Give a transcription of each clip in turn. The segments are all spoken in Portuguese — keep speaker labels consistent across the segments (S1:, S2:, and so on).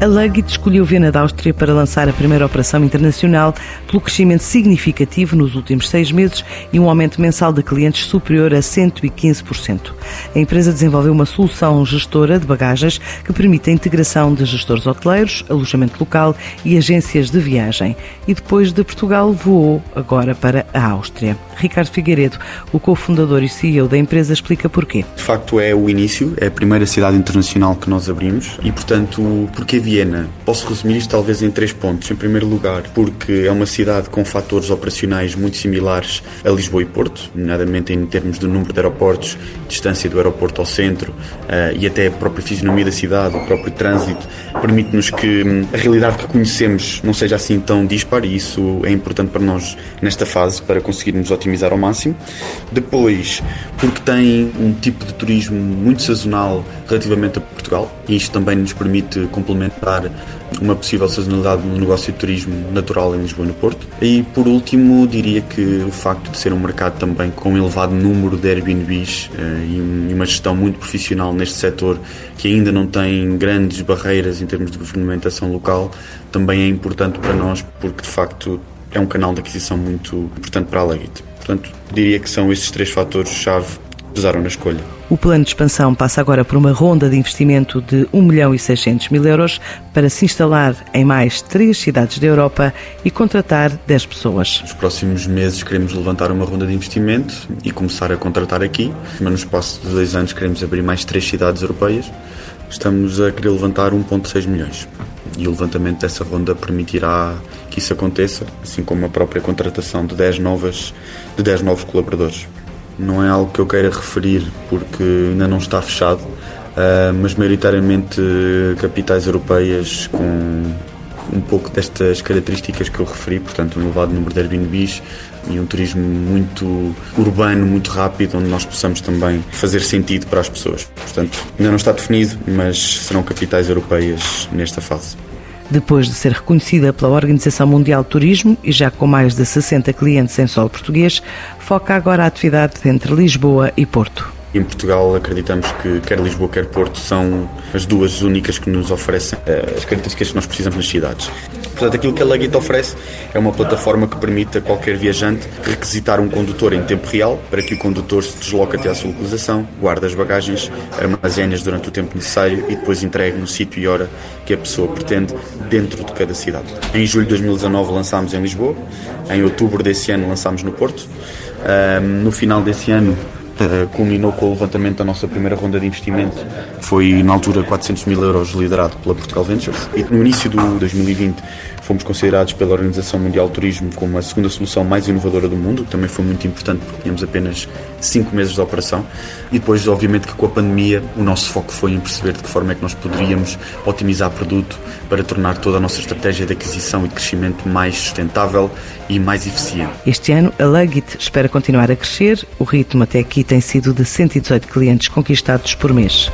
S1: a Luggett escolheu Viena da Áustria para lançar a primeira operação internacional pelo crescimento significativo nos últimos seis meses e um aumento mensal de clientes superior a 115%. A empresa desenvolveu uma solução gestora de bagagens que permite a integração de gestores hoteleiros, alojamento local e agências de viagem. E depois de Portugal, voou agora para a Áustria. Ricardo Figueiredo, o cofundador e CEO da empresa, explica porquê.
S2: De facto, é o início, é a primeira cidade internacional que nós abrimos e, portanto, porquê Viena? Posso resumir isto talvez em três pontos. Em primeiro lugar, porque é uma cidade com fatores operacionais muito similares a Lisboa e Porto, nomeadamente em termos do número de aeroportos, distância do aeroporto ao centro uh, e até a própria fisionomia da cidade, o próprio trânsito, permite-nos que hum, a realidade que conhecemos não seja assim tão dispar e isso é importante para nós nesta fase para conseguirmos otimizar ao máximo. Depois, porque tem um tipo de turismo muito sazonal relativamente a Portugal e isto também nos permite complementar uma possível sazonalidade no negócio de turismo natural em Lisboa e no Porto. E por último, diria que o facto de ser um mercado também com um elevado número de Airbnbs eh, e uma gestão muito profissional neste setor que ainda não tem grandes barreiras em termos de governamentação local, também é importante para nós porque de facto é um canal de aquisição muito importante para a Legit. Portanto, diria que são esses três fatores-chave pesaram na escolha.
S1: O plano de expansão passa agora por uma ronda de investimento de 1 milhão e 600 mil euros para se instalar em mais três cidades da Europa e contratar 10 pessoas.
S2: Nos próximos meses queremos levantar uma ronda de investimento e começar a contratar aqui, mas no espaço de dois anos queremos abrir mais três cidades europeias. Estamos a querer levantar 1,6 milhões e o levantamento dessa ronda permitirá que isso aconteça, assim como a própria contratação de 10, novas, de 10 novos colaboradores. Não é algo que eu queira referir porque ainda não está fechado, uh, mas maioritariamente capitais europeias com um pouco destas características que eu referi, portanto, um elevado número de Airbnbs e um turismo muito urbano, muito rápido, onde nós possamos também fazer sentido para as pessoas. Portanto, ainda não está definido, mas serão capitais europeias nesta fase.
S1: Depois de ser reconhecida pela Organização Mundial de Turismo e já com mais de 60 clientes em solo português, foca agora a atividade entre Lisboa e Porto.
S2: Em Portugal acreditamos que quer Lisboa quer Porto são as duas únicas que nos oferecem eh, as características que nós precisamos nas cidades. Portanto, aquilo que a Legit oferece é uma plataforma que permite a qualquer viajante requisitar um condutor em tempo real para que o condutor se desloque até à sua localização, guarde as bagagens, armazene-as durante o tempo necessário e depois entregue no sítio e hora que a pessoa pretende dentro de cada cidade. Em julho de 2019 lançámos em Lisboa, em outubro desse ano lançámos no Porto, no final desse ano culminou com o levantamento da nossa primeira ronda de investimento. Foi, na altura, 400 mil euros liderado pela Portugal Ventures. E no início do 2020 fomos considerados pela Organização Mundial Turismo como a segunda solução mais inovadora do mundo, que também foi muito importante porque tínhamos apenas 5 meses de operação. E depois, obviamente, que com a pandemia o nosso foco foi em perceber de que forma é que nós poderíamos otimizar produto para tornar toda a nossa estratégia de aquisição e de crescimento mais sustentável e mais eficiente.
S1: Este ano, a Lugit espera continuar a crescer. O ritmo até aqui tem sido de 118 clientes conquistados por mês.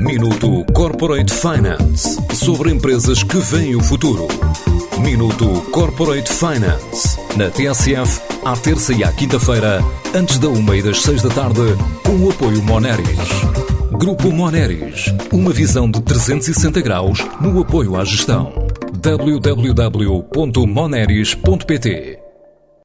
S3: Minuto Corporate Finance sobre empresas que veem o futuro. Minuto Corporate Finance na TSF, à terça e à quinta-feira, antes da uma e das seis da tarde, com o apoio Moneris. Grupo Moneris, uma visão de 360 graus no apoio à gestão. www.moneris.pt